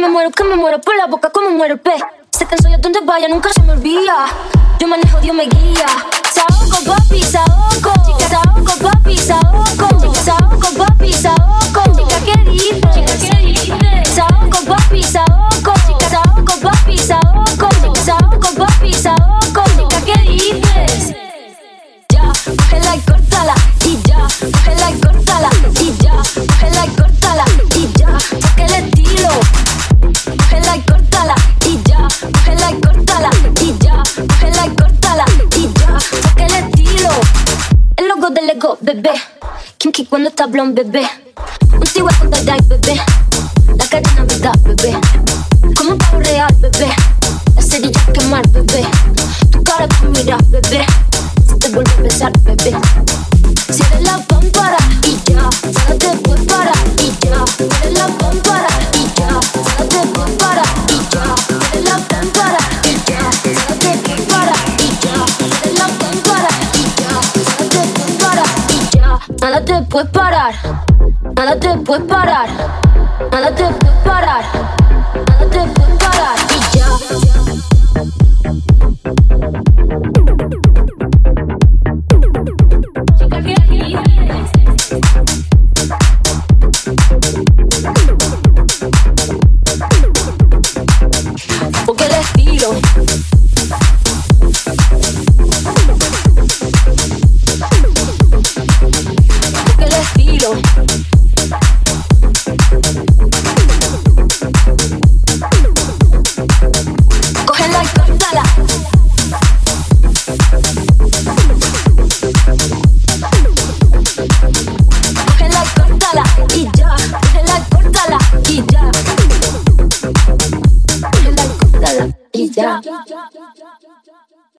me muero, que me muero por la boca como muero el pez. Se cansó yo donde vaya, nunca se me olvida. Yo manejo, Dios me guía. Saoco, papi, saoco. Saoco, papi, saoco. Saoco, aquí cuando te hablo bebé. Un cigüe con like, bebé. La cadena me da, bebé. Como un pavo real, bebé. La cerilla quemar, bebé. Tu cara que miras, bebé. Se te vuelve a besar, bebé. Nada te puede parar, nada te puede parar, nada te puede parar, nada te puede parar drop.